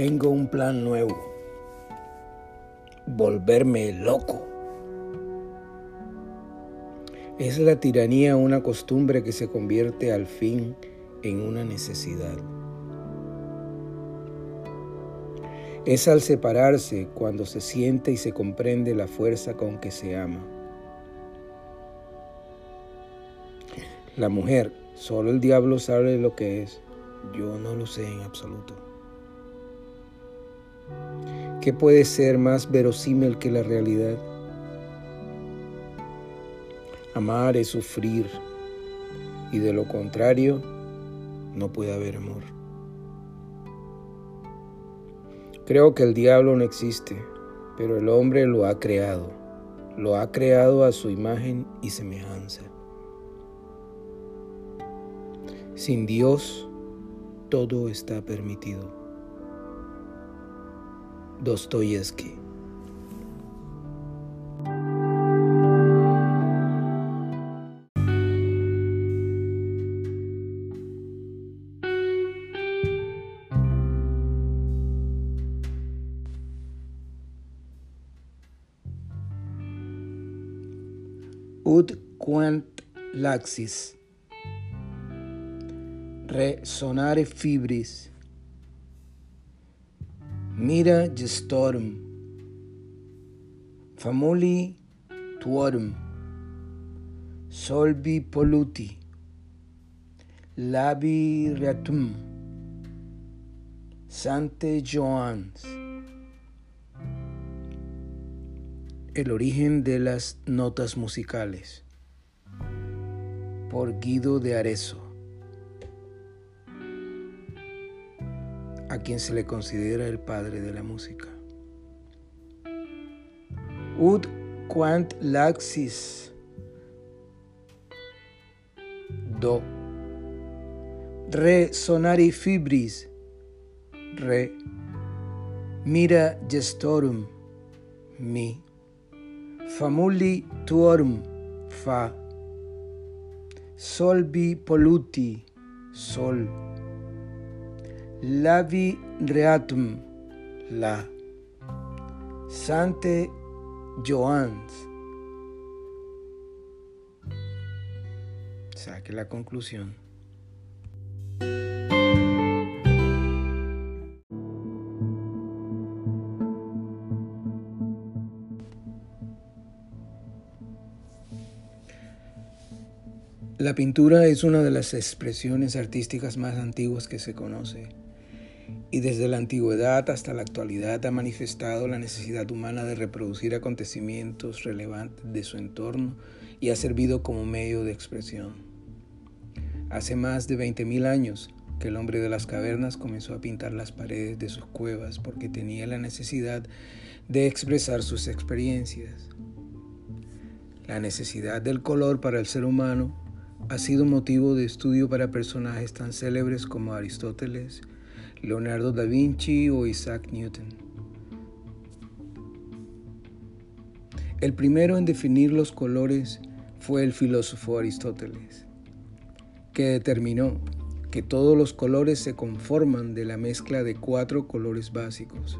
Tengo un plan nuevo. Volverme loco. Es la tiranía una costumbre que se convierte al fin en una necesidad. Es al separarse cuando se siente y se comprende la fuerza con que se ama. La mujer, solo el diablo sabe lo que es. Yo no lo sé en absoluto. ¿Qué puede ser más verosímil que la realidad? Amar es sufrir y de lo contrario no puede haber amor. Creo que el diablo no existe, pero el hombre lo ha creado. Lo ha creado a su imagen y semejanza. Sin Dios, todo está permitido. Dostoyevsky. Ut quant laxis. Resonare fibris mira gestorum famuli tuorum. Solvi polluti labi reatum sante joans. El origen de las notas musicales. Por Guido de Arezzo a quien se le considera el padre de la música. Ud quant laxis. Do. Re sonari fibris. Re. Mira gestorum. Mi. Famuli tuorum. Fa. Solvi polluti sol Lavi Reatum, la Sante Joans. Saque la conclusión. La pintura es una de las expresiones artísticas más antiguas que se conoce y desde la antigüedad hasta la actualidad ha manifestado la necesidad humana de reproducir acontecimientos relevantes de su entorno y ha servido como medio de expresión. Hace más de 20.000 años que el hombre de las cavernas comenzó a pintar las paredes de sus cuevas porque tenía la necesidad de expresar sus experiencias. La necesidad del color para el ser humano ha sido motivo de estudio para personajes tan célebres como Aristóteles, Leonardo da Vinci o Isaac Newton. El primero en definir los colores fue el filósofo Aristóteles, que determinó que todos los colores se conforman de la mezcla de cuatro colores básicos.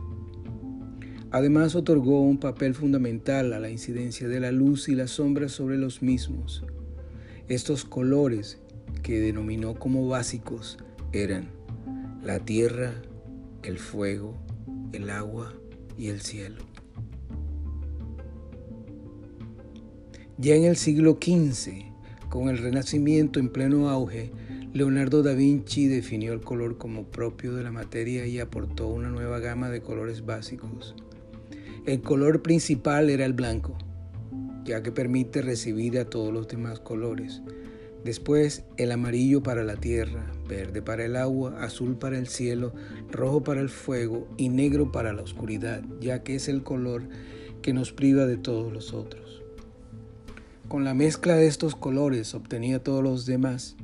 Además otorgó un papel fundamental a la incidencia de la luz y la sombra sobre los mismos. Estos colores, que denominó como básicos, eran la tierra, el fuego, el agua y el cielo. Ya en el siglo XV, con el Renacimiento en pleno auge, Leonardo da Vinci definió el color como propio de la materia y aportó una nueva gama de colores básicos. El color principal era el blanco, ya que permite recibir a todos los demás colores, Después el amarillo para la tierra, verde para el agua, azul para el cielo, rojo para el fuego y negro para la oscuridad, ya que es el color que nos priva de todos los otros. Con la mezcla de estos colores obtenía todos los demás,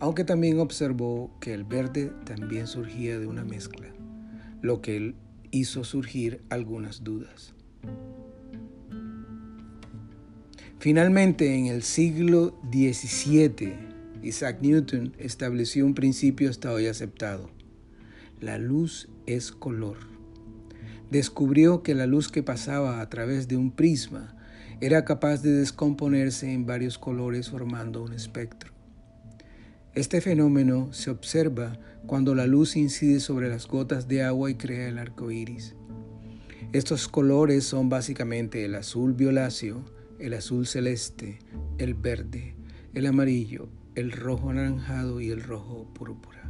aunque también observó que el verde también surgía de una mezcla, lo que hizo surgir algunas dudas. Finalmente, en el siglo XVII, Isaac Newton estableció un principio hasta hoy aceptado. La luz es color. Descubrió que la luz que pasaba a través de un prisma era capaz de descomponerse en varios colores formando un espectro. Este fenómeno se observa cuando la luz incide sobre las gotas de agua y crea el arco iris. Estos colores son básicamente el azul violáceo, el azul celeste, el verde, el amarillo, el rojo anaranjado y el rojo púrpura.